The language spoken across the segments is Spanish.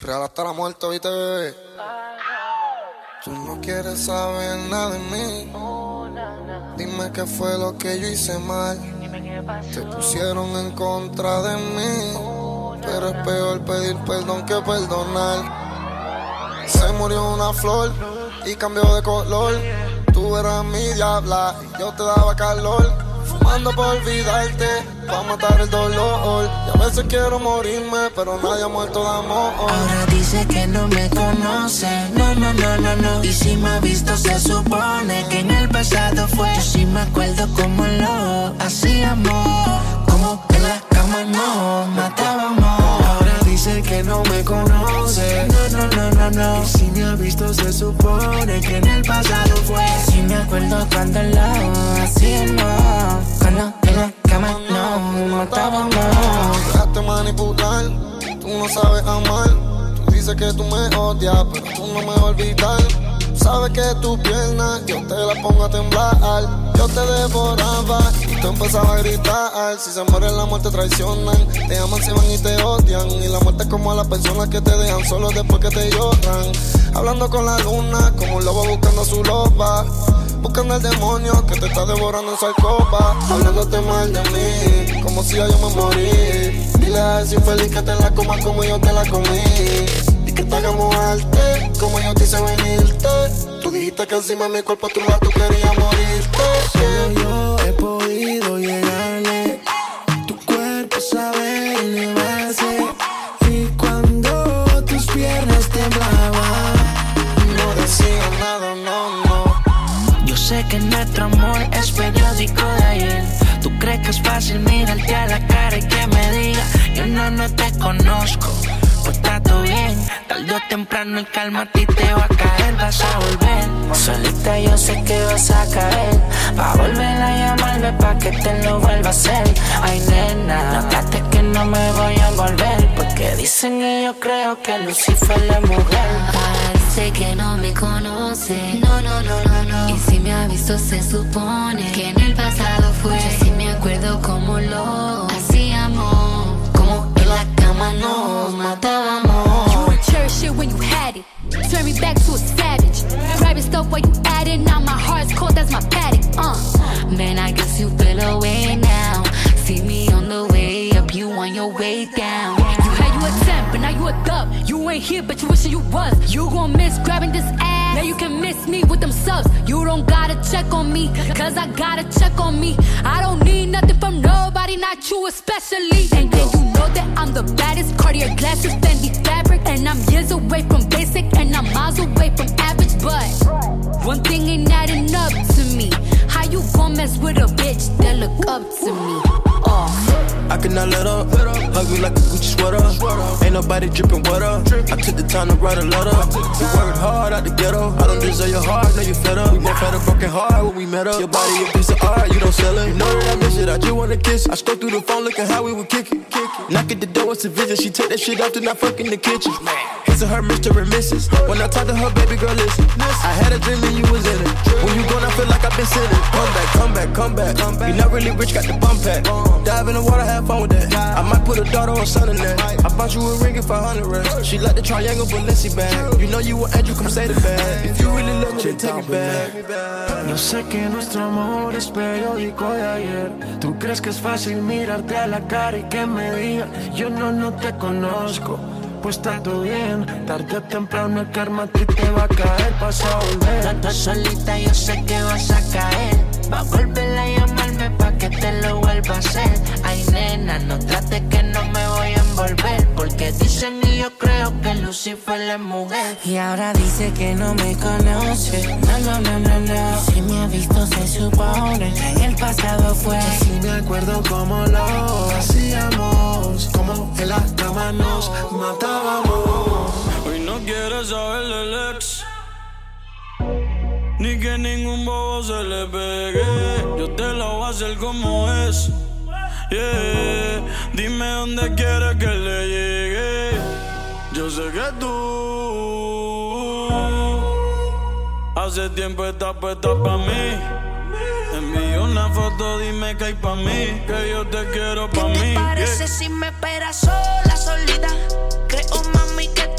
Real hasta la muerte, viste, bebé. Tú no quieres saber nada de mí. Dime qué fue lo que yo hice mal. Te pusieron en contra de mí. Pero es peor pedir perdón que perdonar. Se murió una flor y cambió de color. Tú eras mi diabla y yo te daba calor. Por olvidarte, pa' matar el dolor. Y a veces quiero morirme, pero nadie ha muerto de amor. Ahora dice que no me conoce, no, no, no, no, no. Y si me ha visto, se supone que en el pasado fue. Yo sí me acuerdo como lo hacíamos, como en la cama no matábamos. Que no me conoce, no, no, no, no, no. Y si me ha visto, se supone que en el pasado fue. Sí me acuerdo cuando lo hacíamos, cuando en la cama no matábamos. Dejaste manipular, tú no sabes amar. Tú dices que tú me odias, pero tú no me vas a olvidar. Sabes que tu pierna yo te la pongo a temblar. Yo te devoraba y tú empezabas a gritar. Si se mueren, la muerte traicionan. Te aman, se van y te odian. Y la muerte es como a las personas que te dejan solo después que te lloran. Hablando con la luna, como un lobo buscando a su loba. Buscando al demonio que te está devorando en su alcoba. Hablándote mal de mí, como si yo me morí. Dile a ese infeliz que te la coma como yo te la comí. Que te hagamos arte, como yo te hice venirte. Tú dijiste que encima de mi cuerpo tu lado tú querías morirte. Solo yo he podido llegarle. Tu cuerpo sabe elevarse. Y cuando tus piernas temblaban, No decía nada, no, no. yo sé que nuestro amor es periódico de ayer. Tú crees que es fácil mirarte a la cara y que me diga, yo no, no te conozco. Pues está todo bien, tarde o temprano el calma a ti te va a caer, vas a volver. Solita yo sé que vas a caer, va a volver a llamarme pa' que te lo vuelva a hacer. Ay nena, notaste que no me voy a envolver, porque dicen y yo creo que Lucifer es mujer. Parece que no me conoce. No, no, no, no, no. Y si me ha visto, se supone que en el pasado fue. Yo sí me acuerdo lo. Como en cama nos matábamos. You would cherish it when you had it. Turn me back to a savage. Private stuff while you at it. Now my heart's cold, that's my paddock. Uh. Man, I guess you feel away now. See me on the way up, you on your way down. You had you a 10, but now you a dub. You ain't here, but you wishing you was. You gon' miss grabbing this ass. Now you can miss me with them subs. You don't gotta check on me, cause I gotta check on me. I don't need nothing from nobody, not you especially. And yeah, you know that I'm the baddest. Cartier glasses, Fendi fabric. And I'm years away from basic, and I'm miles away from average. But one thing ain't adding up to me. You gon' mess with a bitch that look up to me? Oh. I cannot let up. Hug me like a Gucci sweater. Ain't nobody dripping water. I took the time to write a letter. We worked hard out the ghetto. I don't deserve your heart, know you fed up. We both had a broken heart when we met up. Your body a piece of art, you don't sell it. You know that I miss it, I just wanna kiss. I scroll through the phone looking how we would kick it. Knock at the door, it's a visit. She take that shit off, then I fuck in the kitchen. And her, Mr. and Mrs. When I talk to her, baby girl, listen. I had a dream and you was in it. When you gone, I feel like I've been sinning. Come back, come back, come back. You not really rich, got the bum pack. Dive in the water, have fun with that. I might put a daughter or son in that. I bought you a ring for 100 racks. She like the triangle Balenci bag. You know you an angel, come say the bag. If you really love me, then take it back. Yo sé que nuestro amor es periódico de ayer. Tú crees que es fácil mirarte a la cara y que me diga, yo no, no te conozco. Pues está todo bien, tarde o temprano el karma a ti te va a caer, vas a volver. Tanto solita yo sé que vas a caer. Va a volver a llamarme pa' que te lo vuelva a hacer. Ay nena, no trate que no me voy a envolver. Porque dicen y yo creo que Lucifer es mujer. Y ahora dice que no me conoce. No, no, no, no, no. Si me ha visto se supone que en el pasado fue. Yo sí me acuerdo cómo lo hacíamos. Como en la cama nos matábamos. Hoy no quiere saber del ex. Ni que ningún bobo se le pegue. Yo te lo voy a hacer como es. Yeah. Dime dónde quieres que le llegue. Yo sé que tú hace tiempo estás puesta pa' mí. Envío una foto, dime que hay pa' mí. Que yo te quiero pa' ¿Qué mí. te parece yeah. si me esperas sola, solita? Creo, mami, que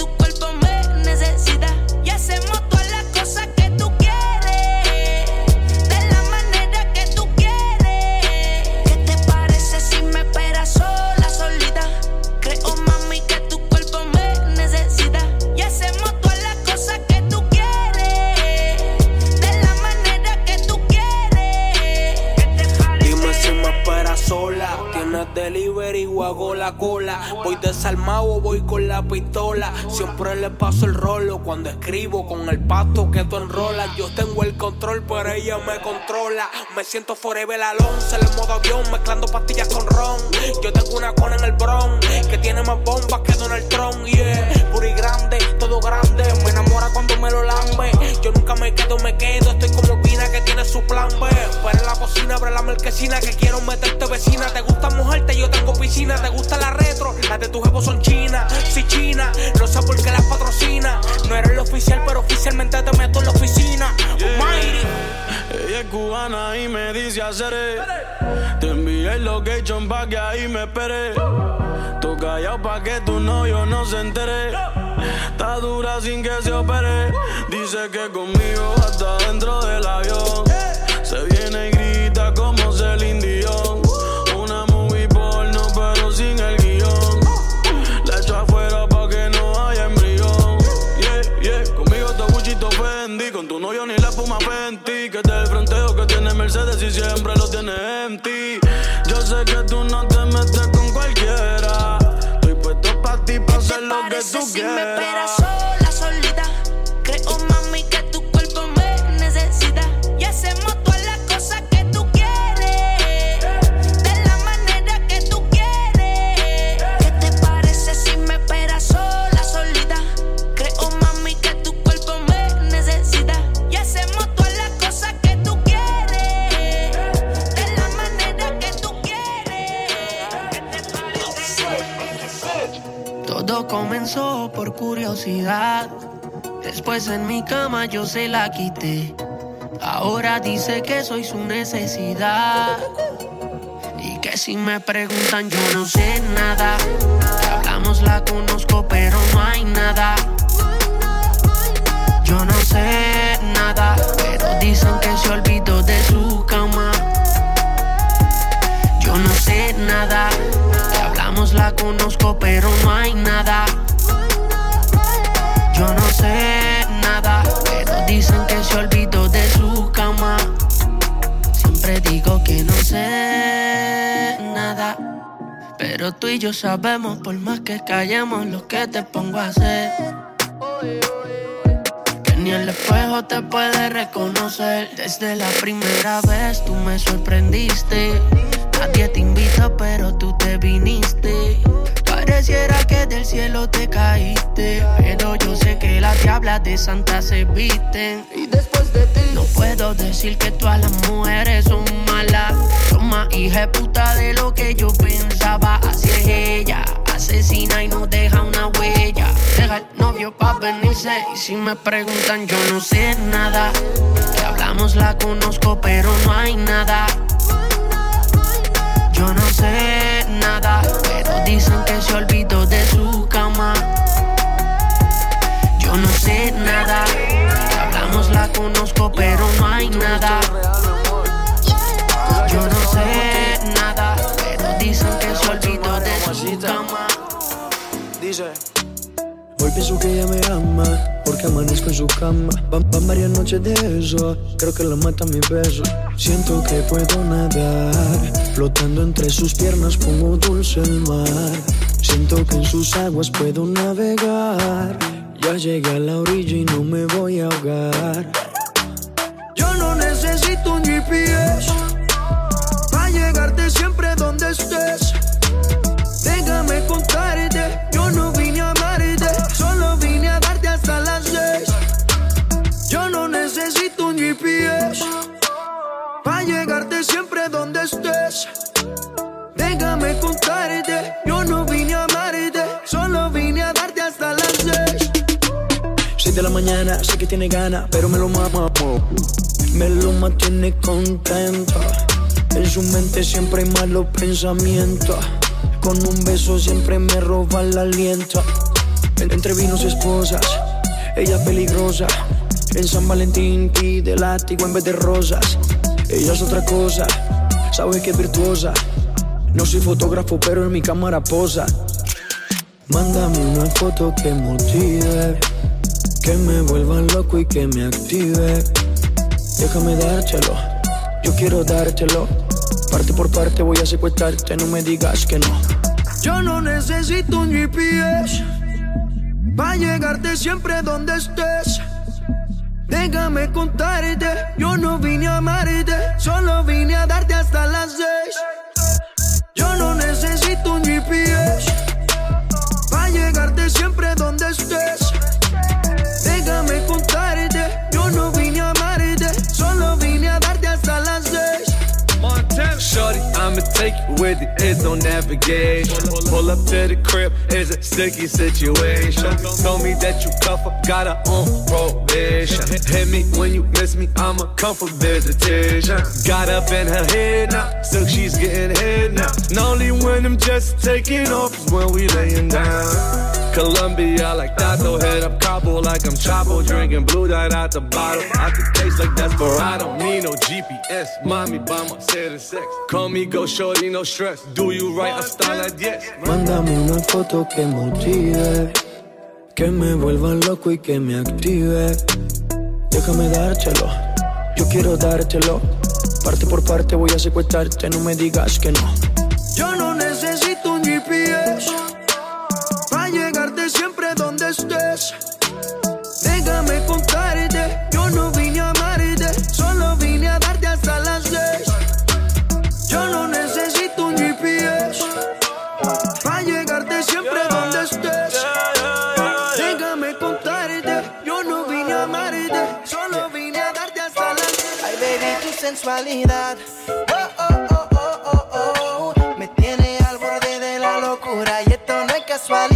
tú bola. Voy desarmado, voy con la pistola. Siempre le paso el rolo cuando escribo con el pasto que tú enrolas. Yo tengo el control, pero ella me controla. Me siento forever alonso en el modo avión, mezclando pastillas con ron. Yo tengo una cona en el bron que tiene más bombas que Donald Trump. Yeah, puri grande, todo grande. Me enamora cuando me lo lambe. Yo nunca me quedo, me quedo. Estoy como Pina que tiene su plan B. Pero en la cocina, abre la marquesina que quiero meterte vecina. Te gusta mojarte, yo tengo piscina. Te gusta la retro, las de tu jevo son chinas. Si china, no sé por qué las patrocina. No eres el oficial, pero oficialmente te meto en la oficina. Ella es cubana y me dice hacer Te envié el location pa' que ahí me espere. Tú callado pa' que tu novio no se entere. Está dura sin que se opere. Dice que conmigo hasta dentro del avión. Tú si me esperas Después en mi cama yo se la quité. Ahora dice que soy su necesidad. Y que si me preguntan yo no sé nada. Que hablamos la conozco pero no hay nada. Yo no sé nada. Pero dicen que se olvidó de su cama. Yo no sé nada. Que hablamos la conozco pero no hay nada. Sé nada, pero dicen que se olvidó de su cama. Siempre digo que no sé nada, pero tú y yo sabemos por más que callemos lo que te pongo a hacer. Que ni el espejo te puede reconocer. Desde la primera vez tú me sorprendiste. Nadie te invita, pero tú te viniste. Pareciera que del cielo te caíste. Pero yo sé que las diablas de Santa se visten. Y después de ti, no puedo decir que todas las mujeres son malas. Son más hija de puta de lo que yo pensaba. Así es ella, asesina y no deja una huella. Deja el novio pa' venirse. Y si me preguntan, yo no sé nada. Que hablamos la conozco, pero no hay nada. Yo no sé nada, pero dicen que se olvidó de su cama. Yo no sé nada, hablamos la conozco, pero no hay nada. Yo no sé nada, pero dicen que se olvidó de su cama. Dice. Hoy pienso que ella me ama, porque amanezco en su cama. Van, van varias noches de eso, creo que la mata mi beso. Siento que puedo nadar, flotando entre sus piernas como dulce el mar. Siento que en sus aguas puedo navegar. Ya llegué a la orilla y no me voy a ahogar. de la mañana, sé que tiene ganas, pero me lo mama. Me lo mantiene contento. En su mente siempre hay malos pensamientos. Con un beso siempre me roba el aliento. Entre vinos y esposas, ella es peligrosa. En San Valentín pide látigo en vez de rosas. Ella es otra cosa, sabe que es virtuosa. No soy fotógrafo, pero en mi cámara posa. Mándame una foto que motive que me vuelva loco y que me active. Déjame dártelo, yo quiero dártelo. Parte por parte voy a secuestrarte, no me digas que no. Yo no necesito un GPS para llegarte siempre donde estés. Déjame contarte, yo no vine a amarte, solo vine a darte hasta las seis. Yo no necesito un GPS para llegarte siempre donde estés. I'ma take you with it, it's no navigation. Pull up to the crib, it's a sticky situation. Told me that you tough got her on probation. Hit me when you miss me, I'ma come for visitation. Got up in her head now, so she's getting head now. And only when I'm just taking off is when we laying down. Colombia like Tato, head up Cabo like I'm Chapo, drinking blue dye out the bottle. I can taste like Desperado, need no GPS. Mommy by my set of sex. Call me go shorty, no Do you right, I style like yes. Mándame una foto que motive, que me vuelva loco y que me active. Déjame dártelo, yo quiero dártelo. Parte por parte voy a secuestrarte, no me digas que no sensualidad. Oh, oh, oh, oh, oh, oh. Me tiene al borde de la locura y esto no es casualidad.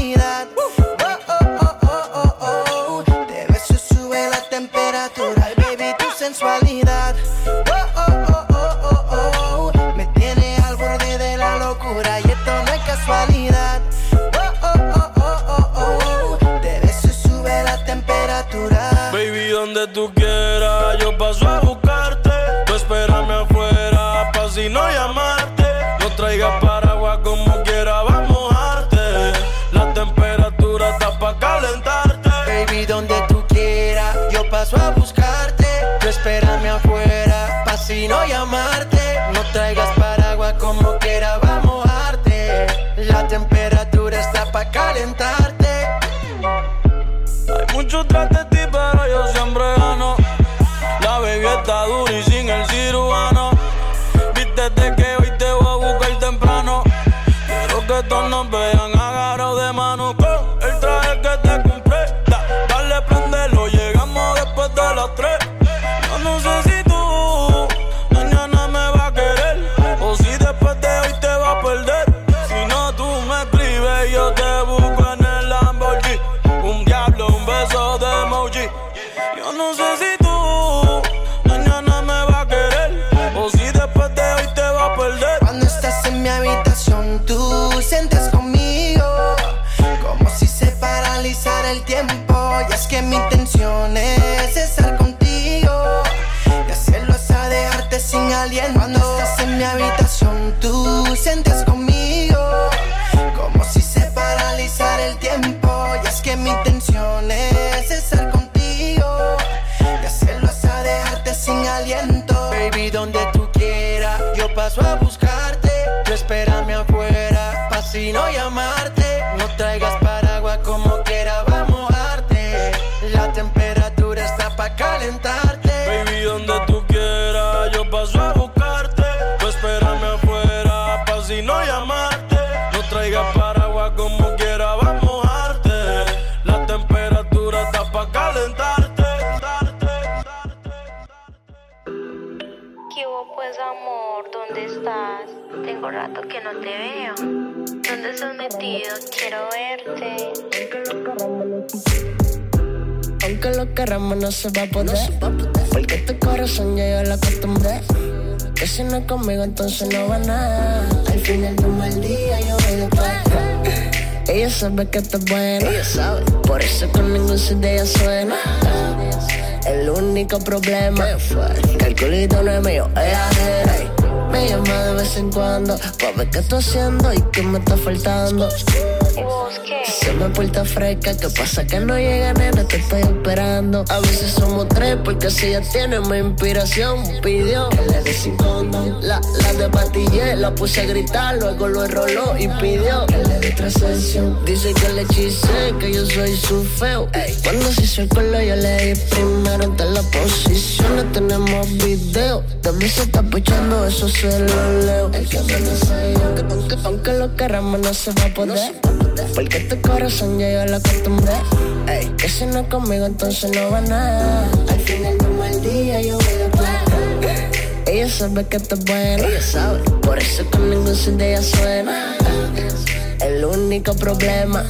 Paso a buscarte. Tú espérame afuera, pa' si no llamarte. No traigas paraguas como quiera, va a mojarte. La temperatura está pa' calentarte. Rato que no te veo. ¿Dónde estás metido? Quiero verte. Aunque lo queramos no se va a poder. Porque tu corazón ya yo lo acostumbré. Que si no es conmigo entonces no va nada. Al final de un mal día yo voy después. Ella sabe que estás buena. Ella sabe. Por eso con ningún CD ella suena. El único problema que el culito no es mío, es ajena. Me llama de vez en cuando pa' ver qué estoy haciendo y qué me está faltando. Se me porta fresca, ¿qué pasa? Que no llega, nena, te estoy esperando. A veces somos tres, porque si ella tiene mi inspiración, pidió que le dé sin condón. La, la de patillé, la puse a gritar, luego lo enroló y pidió que le dé. Dice que le hechicé, que yo soy su feo. Cuando se hizo el culo, yo le di primero en todas las posiciones. Tenemos video de mí se está puchando, eso se lo leo. El que me no yo, que aunque, aunque lo queramos no se va a poder. Porque tu corazón ya yo lo acostumbré. Ey, que si no es conmigo, entonces no va nada. Al final del mal día yo voy a. Ella sabe que esto es bueno, ella sabe. Por eso con ningún sin de ella suena. El único problema,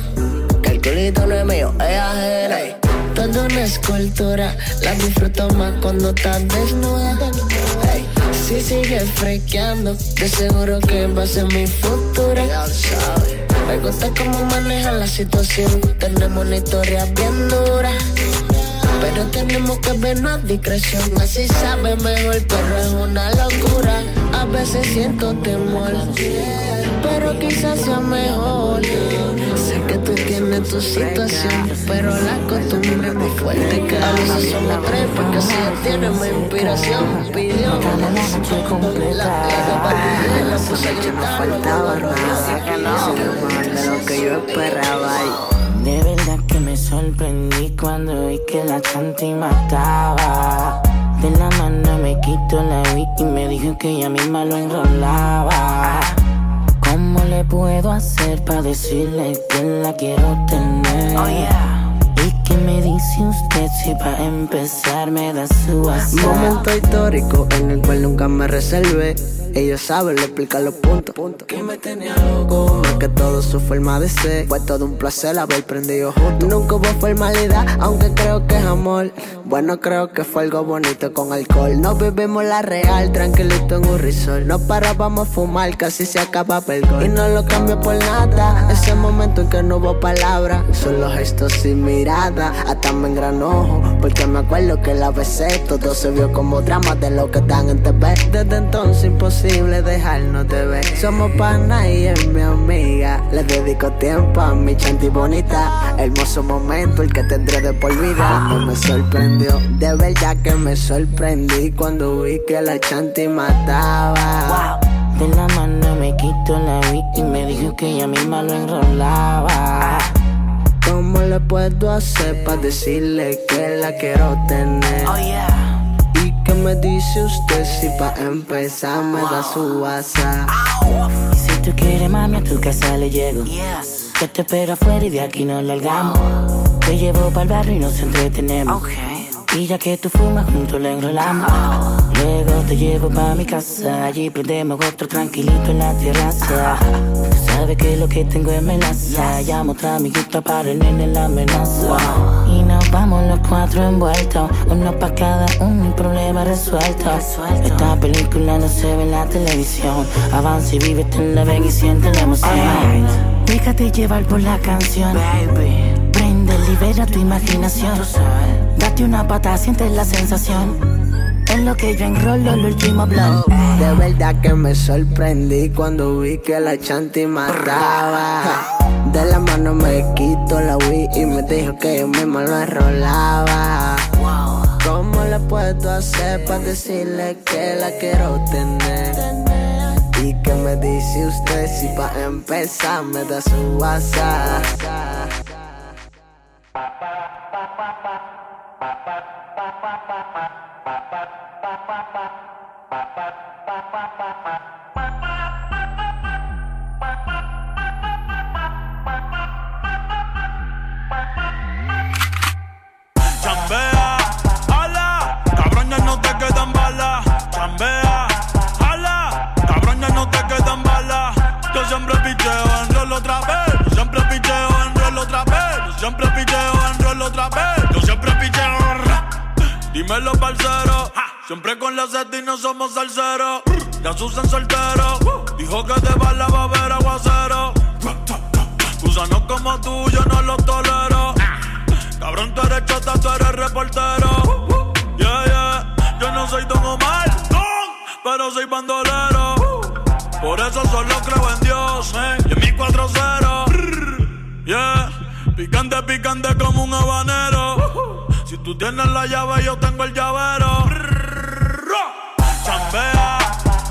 que el culito no es mío, es ajena. Ey, Toda una escultura, la disfruto más cuando estás desnuda. Ey, si sigues frequeando, de seguro que va a ser mi futuro. Ya lo sabes. Me cómo maneja la situación. Tenemos una historia bien dura. Pero tenemos que vernos a discreción. Así sabe mejor, pero es una locura. A veces siento temor, pero quizás sea mejor. Que tú tienes tu situación, pero la costumbre es más fuerte que a veces somos tres, porque si tiene mi inspiración, pidió. La, la, la puse a gritar, faltaba nada de lo que yo esperaba. De verdad que me sorprendí cuando vi que la chanti mataba. De la mano me quito la vi y me dijo que ella misma lo enrolaba. ¿Cómo le puedo hacer para decirle que la quiero tener? ¿Y qué me dice usted si para empezar me da su WhatsApp? Momento histórico en el cual nunca me reservé. Ellos saben explicar los puntos. Que me tenía loco. Más que todo su forma de ser. Fue todo un placer haber prendido juntos. Nunca hubo formalidad, aunque creo que es amor. Bueno, creo que fue algo bonito con alcohol. Nos vivimos la real, tranquilito en un resort. No parábamos a fumar, casi se acaba el gol. Y no lo cambio por nada. Ese momento en que no hubo palabras, solo gestos y mirada. Hasta me engranojo, porque me acuerdo que la besé. Todo se vio como drama de lo que están en TV. Desde entonces imposible dejarnos de ver. Somos pana y es mi amiga. Le dedico tiempo a mi chanti bonita. Hermoso momento el que tendré de por vida. Me sorprendió, de verdad que me sorprendí cuando vi que la chanti mataba. De la mano me quito la vi y me dijo que ella misma lo enrolaba. ¿Cómo le puedo hacer para decirle que la quiero tener? ¿Y qué me dice usted si pa' empezar me da su WhatsApp? Y si tú quieres, mami, a tu casa le llego. Yo te espero afuera y de aquí nos largamos. Te llevo para el barrio y nos entretenemos. Y ya que tú fumas, juntos le enrolamos. Luego te llevo pa' mi casa. Allí prendemos otro tranquilito en la terraza. Tú sabes que lo que tengo es melaza. Llamo otra amiguita para el nene la amenaza. Y nos vamos los cuatro envueltos. Uno pa' cada uno, un problema resuelto. Esta película no se ve en la televisión. Avanza y vive, te la ven y siente la emoción. Déjate llevar por la canción. Prende, libera tu imaginación. Date una pata, sientes la sensación. En lo que yo enrolo el último blog. De verdad que me sorprendí cuando vi que la chanti mataba. De la mano me quito la Wii y me dijo que yo mismo lo enrolaba. ¿Cómo le puedo hacer para decirle que la quiero tener? ¿Y qué me dice usted si para empezar me da su WhatsApp? Parcero. Siempre con la y no somos salseros. Ya Susan soltero. Dijo que de bala va a haber aguacero. Gusanos como tú, yo no los tolero. Cabrón, tú eres chota, tú eres reportero. Yeah, yeah. Yo no soy Don Omar, pero soy bandolero. Por eso solo creo en Dios, y en mi 4-0. Yeah. Picante, picante como un habanero. Tú tienes la llave, yo tengo el llavero. Chambea,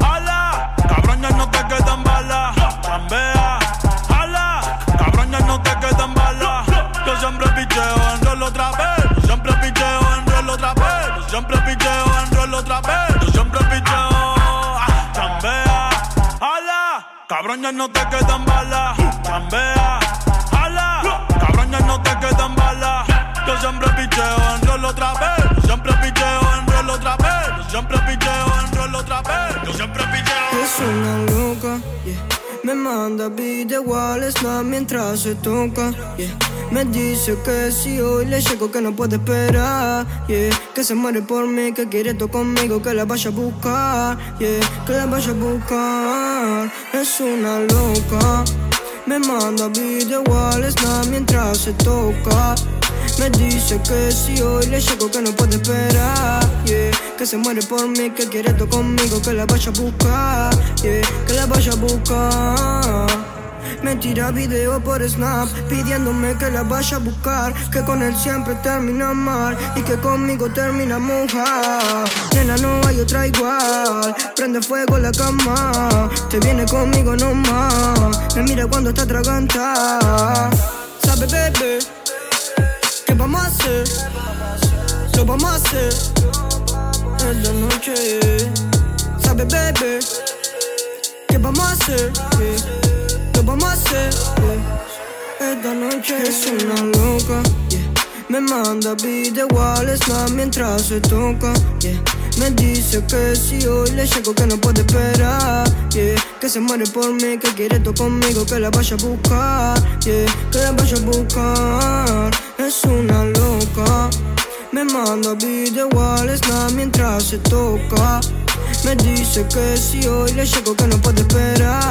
ala, cabrón no te quedan balas. Chambea, ala, cabrón no te quedan balas. Yo siempre picheo en rol otra vez. Yo siempre picheo en rol otra vez. Yo siempre picheo en rol otra vez. Yo siempre picheo. Chambea, ala, cabrón no te quedan balas. Chambea, ala, cabrón no te quedan balas. Yo siempre picheo en rol otra vez. Yo siempre picheo en rol otra vez. Yo siempre picheo en rol otra vez. Yo siempre picheo. Es una loca, yeah. Me manda video al snap mientras se toca, yeah. Me dice que si hoy le llego que no puede esperar, yeah. Que se muere por mí, que quiere todo conmigo, que la vaya a buscar, yeah. Que la vaya a buscar. Es una loca. Me manda video al snap mientras se toca. Me dice que si hoy le llego que no puede esperar, yeah. Que se muere por mí, que quiere todo conmigo, que la vaya a buscar, yeah. Que la vaya a buscar. Me tira video por Snap pidiéndome que la vaya a buscar, que con él siempre termina mal y que conmigo termina mojar. Nena, no hay otra igual, prende fuego la cama, te viene conmigo nomás, me mira cuando está atragantada. Sabe, bebé, ¿qué vamos a hacer? Lo vamos a hacer esta noche. Sabe, bebé, ¿qué vamos a hacer? Lo vamos a hacer esta noche. Es una loca, yeah. Me manda video al snap mientras se toca, yeah. Me dice que si hoy le llego que no puede esperar, yeah. Que se muere por mí, que quiere todo conmigo, que la vaya a buscar, yeah. Que la vaya a buscar. Es una loca. Me manda video al snap mientras se toca. Me dice que si hoy le llego que no puede esperar,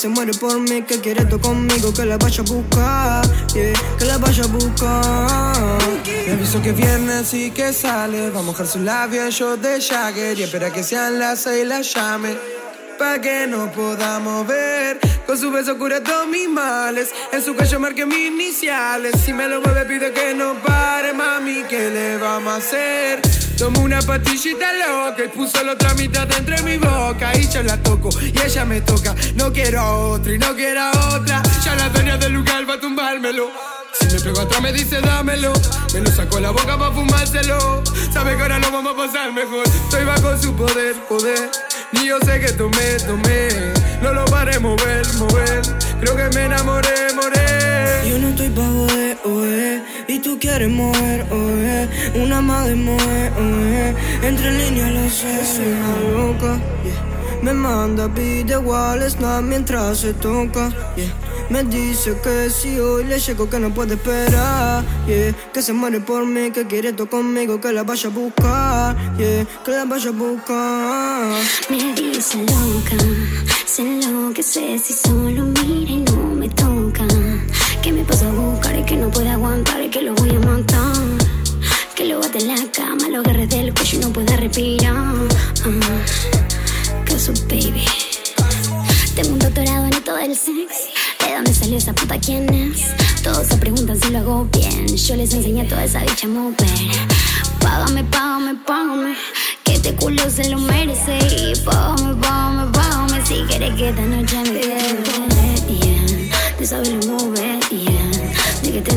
se muere por mí, que quiere todo conmigo, que la vaya a buscar. Que la vaya a buscar. Le aviso que viernes y que sale. Va a mojar su labio en shot de Jagger y espera que sean las seis y la llame. Pa' que nos podamos ver. Con su beso cura todos mis males. En su cuello marqué mis iniciales. Si me lo mueve, pide que no pare, mami. ¿Qué le vamos a hacer? Tomo una pastillita loca y puso la otra mitad entre mi boca. Y yo la toco y ella me toca. No quiero a otra y no quiero otra. Ya la tenía del lugar para tumbármelo. Si me pego atrás me dice dámelo Me lo saco la boca pa' fumárselo Sabe que ahora lo vamos a pasar mejor Estoy bajo su poder, poder Ni yo sé que tomé, tomé No lo paré mover, mover. Creo que me enamoré, moré Yo no estoy pa' joder, oe Y tú quieres mover, oe Una más de mover, oe Entre líneas lo sé Soy una loca, yeah. Me manda video al snap mientras se toca, yeah. Me dice que si hoy le llego que no puede esperar, yeah. Que se muere por mí, que quiere todo conmigo, que la vaya a buscar, yeah. Que la vaya a buscar. Me dice loca, se enloquece si solo mira y no me toca. Que me pasa a buscar y que no puede aguantar y que lo voy a matar. Que lo bate en la cama, lo agarre del cuello y no pueda respirar. Ah, Cause baby. Tengo un doctorado en todo el sexy. ¿De dónde salió esa puta quién es? Todos se preguntan si lo hago bien. Yo les enseñé toda esa dicha a mover. Págame, págame, págame. Que este culo se lo merece. Y págame, págame, págame. Si quieres que esta noche me quede. Yeah. De saberlo mover, yeah. De que te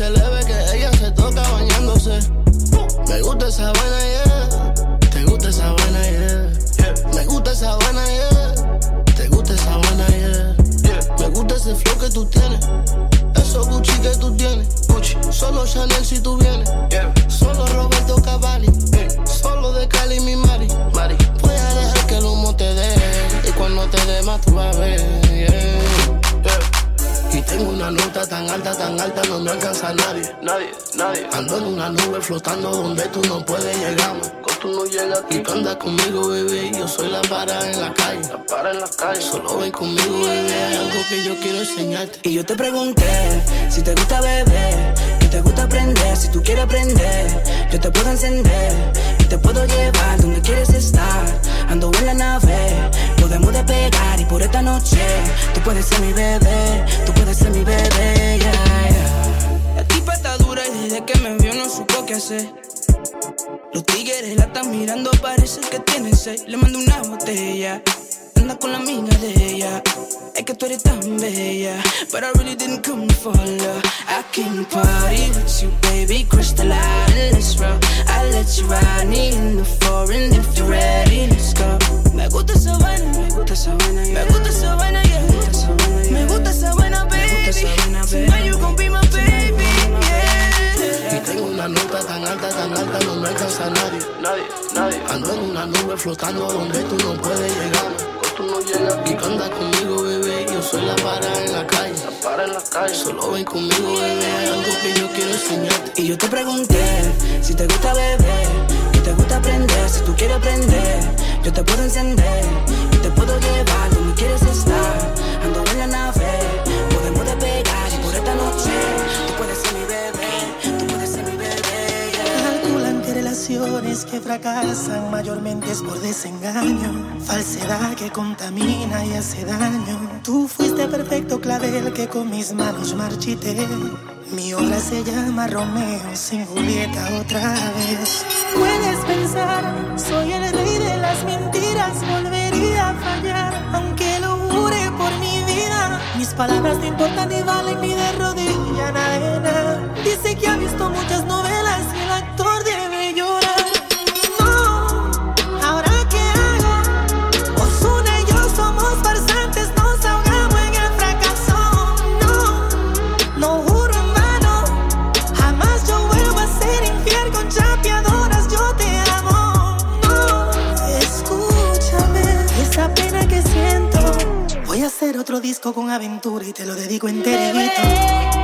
se le ve que ella se toca bañándose. Me gusta esa buena, yeah. Te gusta esa buena, yeah. Me gusta esa buena, yeah. Te gusta esa buena, yeah. Me gusta ese flow que tú tienes. Esos Gucci que tú tienes. Gucci. Solo Chanel si tú vienes. Solo Roberto Cavalli. Solo de Cali mi Mari. Mari. Voy a dejar que el humo te dé. Y cuando te dé más tú vas a ver. Una nota tan alta, tan alta, no me alcanza nadie. Nadie, nadie. Ando en una nube flotando donde tú no puedes llegarme. Con tú no llegas y tú andas conmigo, bebé. Yo soy la para en la calle. La para en la calle. Solo ven conmigo, bebé. Hay algo que yo quiero enseñarte. Y yo te pregunté si te gusta beber, si te gusta aprender, si tú quieres aprender, yo te puedo encender y te puedo llevar donde quieres estar. Ando en la nave, podemos despegar y por esta noche tú puedes ser mi bebé, tú puedes ser mi bebé, yeah, La tipa está dura y desde que me vio no supo qué hacer. Los tigres la están mirando, parece que tiene seis. Le mando una botella anda con la amiga de ella. Es que tú eres tan bella, but I really didn't come for love. I to party with you, baby, crystal and let's roll. I let you ride me in the foreign if you're ready, let's go. Me gusta esa vaina, me gusta esa vaina, me gusta esa vaina, yeah. Me gusta esa vaina, baby. Tonight you gon' be my baby, yeah. Y tengo una nota tan alta, tan alta, no me alcanza nadie. Nadie, nadie. Ando en una nube flotando donde tú no puedes llegar tú no llegas. Y tú andas conmigo, bebé. Yo soy la para en la calle. La para en la calle. Solo ven conmigo, bebé. Hay algo que yo quiero enseñarte. Y yo te pregunté si te gusta beber, te gusta aprender, si tú quieres aprender. Yo te puedo encender y te puedo llevar donde quieres estar. Ando en la nave, podemos despegar y por esta noche tú puedes ser mi bebé, tú puedes ser mi bebé. Calculan que relaciones que fracasan mayormente es por desengaño, falsedad que contamina y hace daño. Tú fuiste perfecto clavel que con mis manos marchité. Mi obra se llama Romeo sin Julieta otra vez. Puedes pensar, soy el rey de las mentiras, volvería a fallar, aunque lo jure por mi vida. Mis palabras no importan ni valen ni de rodilla nada. Dice que ha visto muchas novelas otro disco con aventura y te lo dedico enterito.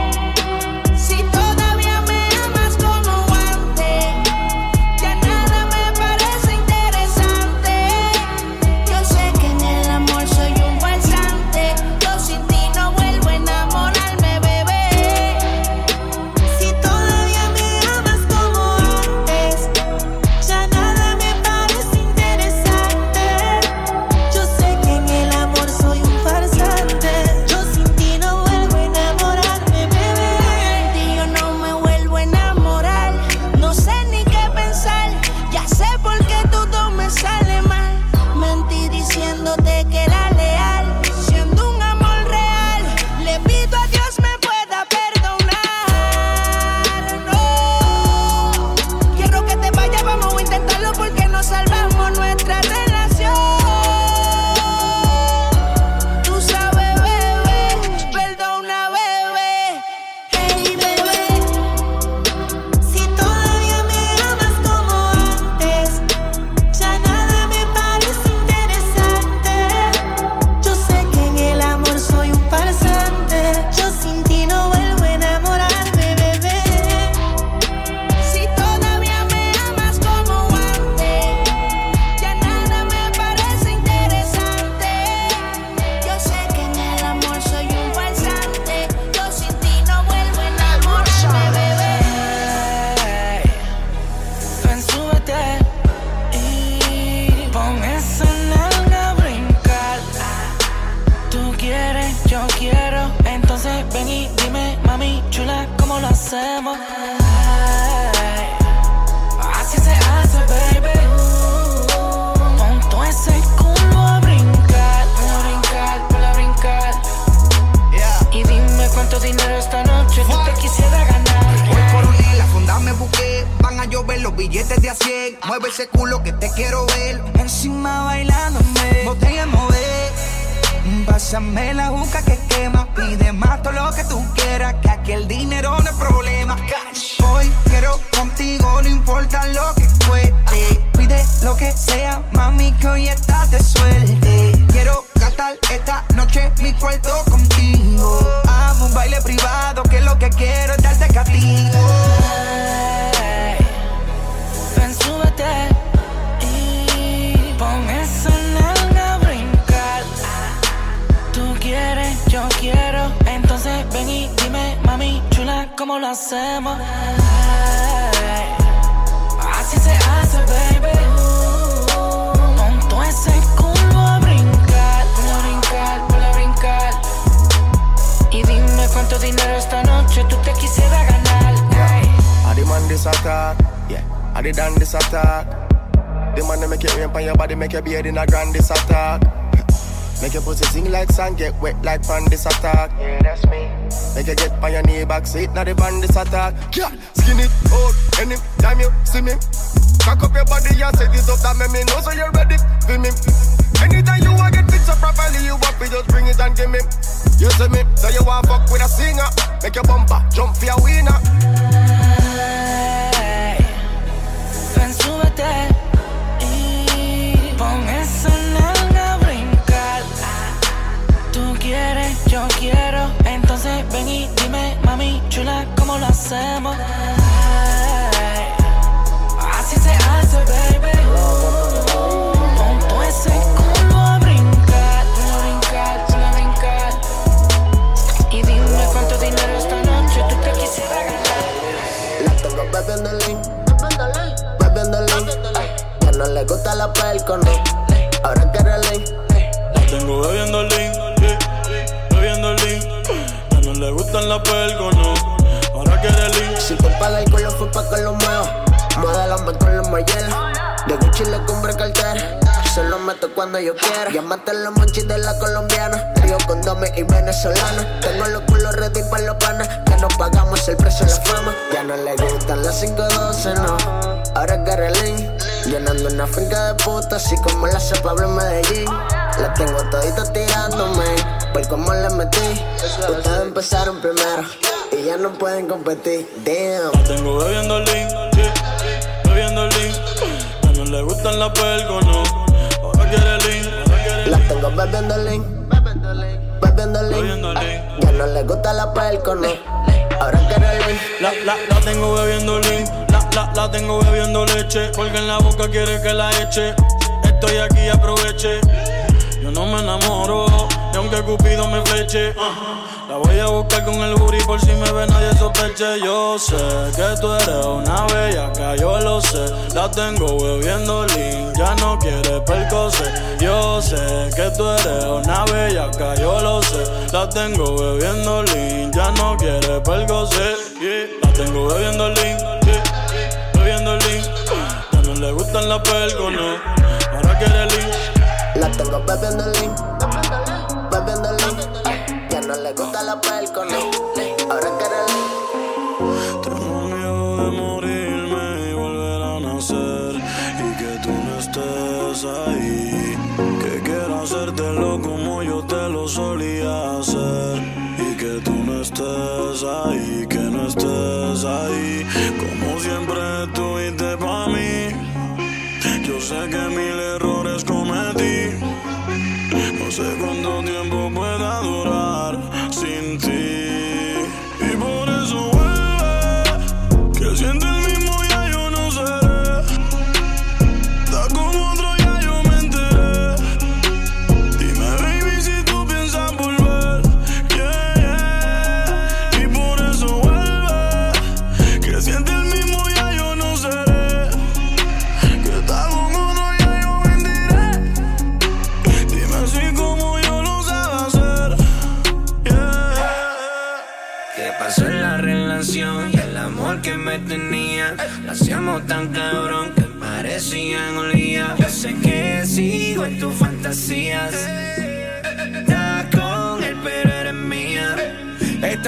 Hacemos? Ay, Así se hace, baby. Pon todo ese culo a brincar, a brincar, a brincar. Y dime cuánto dinero esta noche tú te quisiera ganar. Voy por un la funda me busqué. Van a llover los billetes de a 100. Mueve ese culo que te quiero ver. Encima bailándome. Botella mover. Pásame la juca que quema, pide más todo lo que tú quieras, que aquí el dinero no es problema. Cash. Hoy quiero contigo, no importa lo que cueste. Pide lo que sea, mami, que hoy estás de suerte. Quiero gastar esta noche mi cuarto contigo. Amo un baile privado, que lo que quiero es darte castigo. Ven, súbete cómo lo hacemos. así se hace, baby. Pon ese culo a brincar, a brincar, a brincar. Y dime cuánto dinero esta noche tú te quisieras ganar. I demand this attack, yeah. I done this attack. The that make it rain on your body, make in a grand this attack. Make your pussy sing like song, get wet like pan this attack. Yeah, that's me. Make you get on your knee back, sit now the van this attack. Yeah, skin it out, any time you see me. Cock up your body and set it up, that make me know so you're ready. Feel me. Anytime you want to get fixed up properly, you want me just bring it and give me. You see me, so you want fuck with a singer. Make your bumper jump for your winner. Ven, súbete yo quiero. Entonces ven y dime, mami chula, ¿cómo lo hacemos? Así se hace, baby. Pon todo ese culo a brincar, a brincar, a brincar. Y dime cuánto dinero esta noche tú te quisieras ganar. La tengo bebiendo bebiendo lean. Ya no le gusta la pelco, no. Ahora quiere lean. La tengo bebiendo le gustan las no. Ahora quiere lean. Si te paga el culo fue pa' que lo mueva. Modélame con los mayel. De Gucci le compré cartera. Se lo meto cuando yo quiera. Llámate los monchis de la colombiana. Río con Dome y venezolana. Tengo los culos ready para los panas. Que no pagamos el precio de la fama. Ya no le gustan las 512, no. Ahora lean. Llenando una finca de putas, así como la hace Pablo en Medellín. La tengo todita tirándome, por cómo le metí. Ustedes empezaron primero y ya no pueden competir. Damn. La tengo bebiendo lean, yeah, bebiendo lean. Ya no le gustan las pelco, no. Ahora quiere lean, La tengo bebiendo lean, bebiendo lean. Ya no le gusta la pelco, no. Ahora quiere lean. La, la, la tengo bebiendo lean, la, la, la tengo bebiendo leche, porque en la boca quiere que la eche. Estoy aquí, aproveche. No me enamoro, y aunque Cupido me fleche, la voy a buscar con el booty por si me ve nadie sospeche. Yo sé que tú eres una bellaca, yo lo sé. La tengo bebiendo lean, ya no quiere percose. Yo sé que tú eres una bellaca, yo lo sé. La tengo bebiendo lean, ya no quiere percose. La tengo bebiendo lean, yeah. bebiendo lean. Ya no le gustan las pelco, no. Ahora quiere lean. La tengo bebiendo lean, bebiendo. Ya no le gusta la no. Ahora quiere lean. Tengo miedo de morirme y volver a nacer y que tú no estés ahí. Que quiero hacértelo como yo te lo solía hacer y que tú no estés ahí,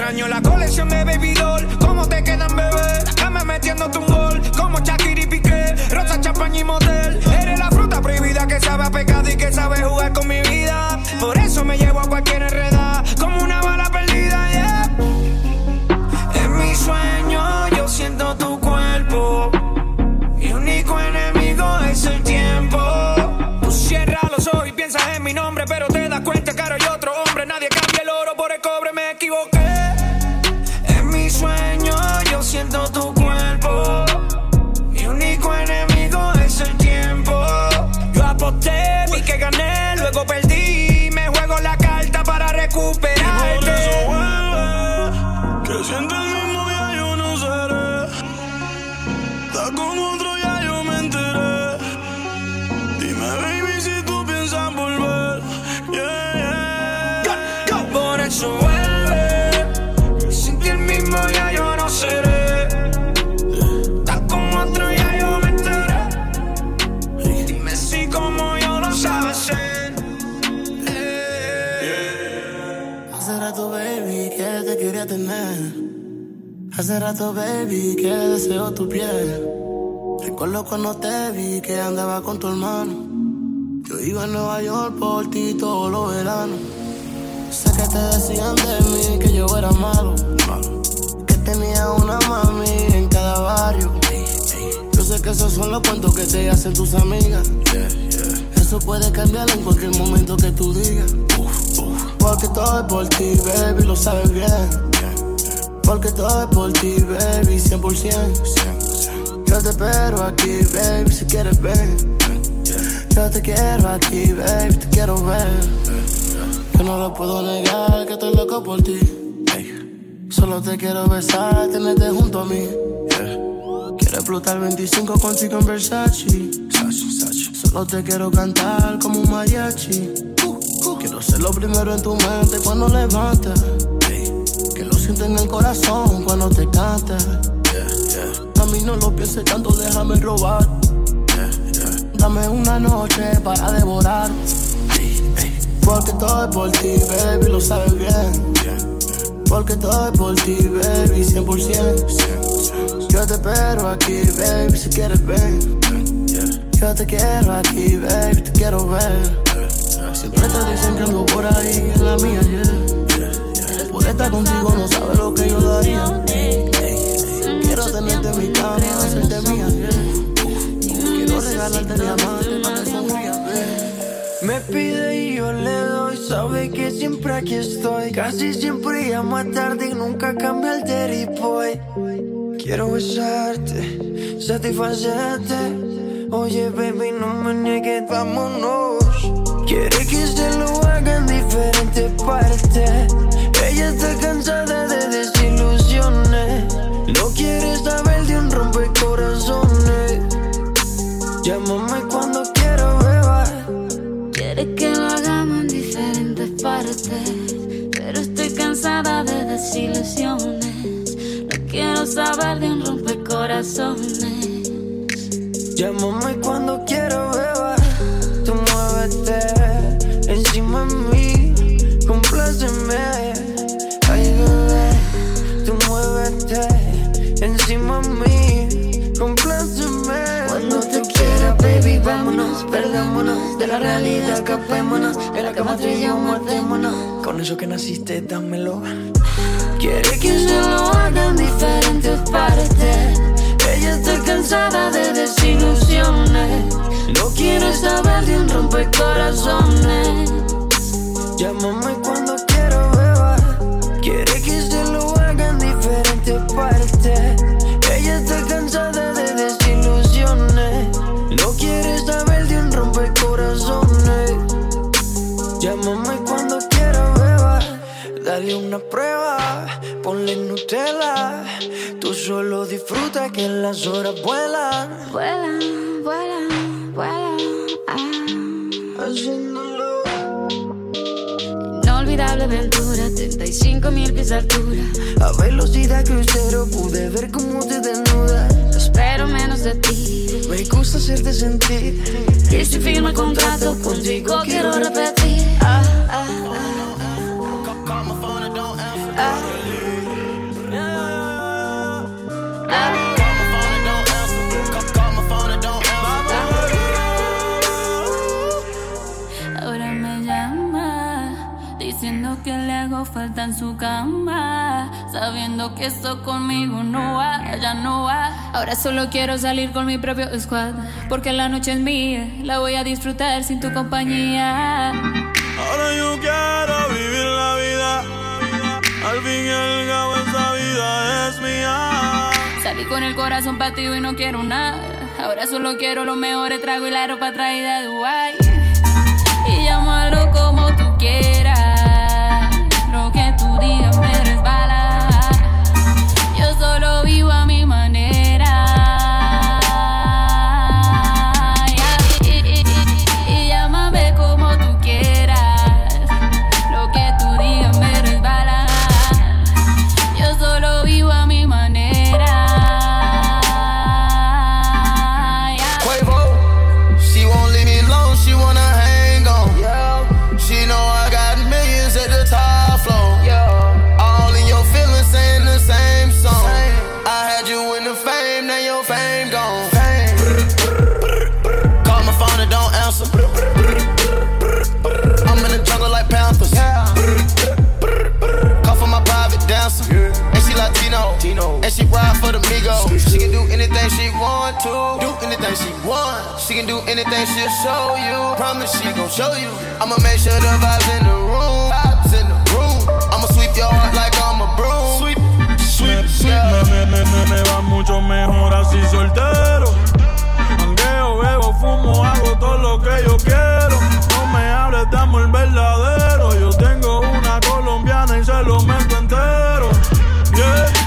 Extraño la colección de Baby Doll. ¿Cómo te quedan, bebé? Dame metiéndote un Hace rato, baby, que deseo tu piel. Recuerdo cuando te vi que andaba con tu hermano. Yo iba a Nueva York por ti todos los veranos. Sé que te decían de mí que yo era malo. Que tenía una mami en cada barrio. Yo sé que esos son los cuentos que te hacen tus amigas. Eso puede cambiar en cualquier momento que tú digas. Porque todo es por ti, baby, lo sabes bien. Porque todo es por ti, baby, 100%. Yo te espero aquí, baby, si quieres ver. Yo te quiero aquí, baby, te quiero ver. Yo no lo puedo negar, que estoy loco por ti. Solo te quiero besar, tenerte junto a mí. Quiero explotar 25 contigo en Versace. Solo te quiero cantar como un mariachi. Quiero ser lo primero en tu mente cuando levantas. Sientes en el corazón cuando te canta. A mí no lo pienses tanto, déjame robar. Dame una noche para devorar. Porque todo es por ti, baby, lo sabes bien. Porque todo es por ti, baby, 100%. Yo te espero aquí, baby, si quieres ven. Yo te quiero aquí, baby, te quiero ver. Siempre te dicen que por ahí en la mía, yeah. Estar contigo no sabes lo que yo daría. Quiero tenerte en mi cama, hacerte mía. Quiero regalarte diamantes sonrías, baby. Me pide y yo le doy, sabe que siempre aquí estoy. Casi siempre llamo a tarde y nunca cambia el dirty boy. Quiero besarte, satisfacerte. Oye, baby, no me niegues, vámonos. Quiere que rompecorazones. Llámame cuando quiero beber. Tú muévete encima de mí. Compláceme. Ay, bebé. Tú muévete encima de mí. Compláceme. Cuando te quiera, baby, vámonos. Perdámonos de la realidad, escapémonos. En la cama trilla, matémonos. Con eso que naciste, dámelo. Quiere que se lo haga en diferentes partes. Está cansada de desilusiones. No quiere saber de un rompecorazones. Llámame disfruta que las horas vuelan. Vuelan, vuelan, vuelan. Ah. Haciéndolo. Inolvidable aventura, 35 mil pies de altura. A velocidad crucero pude ver cómo te desnudas. Espero menos de ti. Me gusta hacerte sentir. Y si firmo el contrato contigo, quiero repetir. Ah. Hago falta en su cama, sabiendo que esto conmigo no va, ya no va. Ahora solo quiero salir con mi propio squad, porque la noche es mía, la voy a disfrutar sin tu compañía. Ahora yo quiero vivir la vida. Al fin y al cabo esa vida es mía. Salí con el corazón partido y no quiero nada. Ahora solo quiero los mejores tragos y la ropa traída de Dubai. Y llámalo como tú quieras. Migos. She can do anything she want to. Do anything she want. She can do anything she'll show you. Promise she gon' show you. I'ma make sure the vibes in the room. Vibes in the room. I'ma sweep your heart like I'm a broom. Sweep, sweep, Me, me, me, me, me va mucho mejor así soltero. Mangueo, bebo, fumo, hago todo lo que yo quiero. No me hables de amor verdadero. Yo tengo una colombiana y se lo meto entero. Yeah.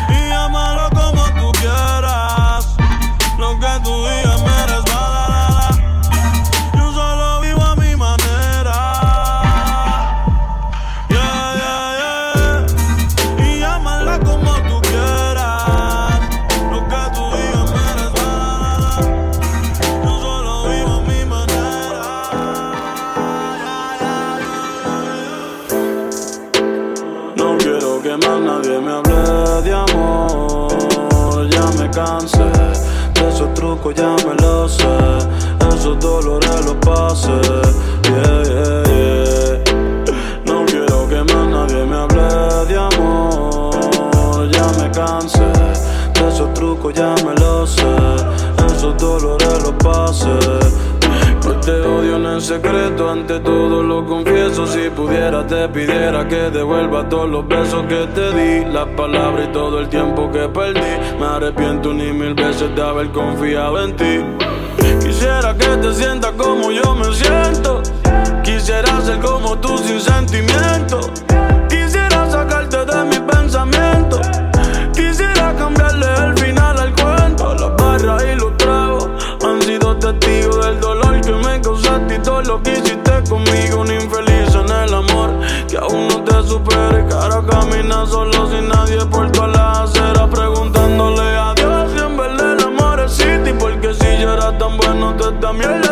Cansé de esos trucos, ya me lo sé. Esos dolores los pasé. Yeah, yeah, yeah. No quiero que más nadie me hable de amor. Ya me cansé de esos trucos, ya me lo sé. Esos dolores los pasé. Te odio en el secreto, ante todo lo confieso. Si pudiera, te pidiera que devuelva todos los besos que te di, las palabras y todo el tiempo que perdí. Me arrepiento ni mil veces de haber confiado en ti. Quisiera que te sientas como yo me siento. Quisiera ser como tú sin sentimiento. Quisiera sacarte de mi pensamiento. Quisiera cambiarle el final al cuento. Las barras y los todo lo que hiciste conmigo. Un infeliz en el amor que aún no te supere. Ahora camina solo sin nadie por todas las aceras preguntándole a Dios si en verdad el amor existe. Porque si yo era tan bueno, toda esta mierda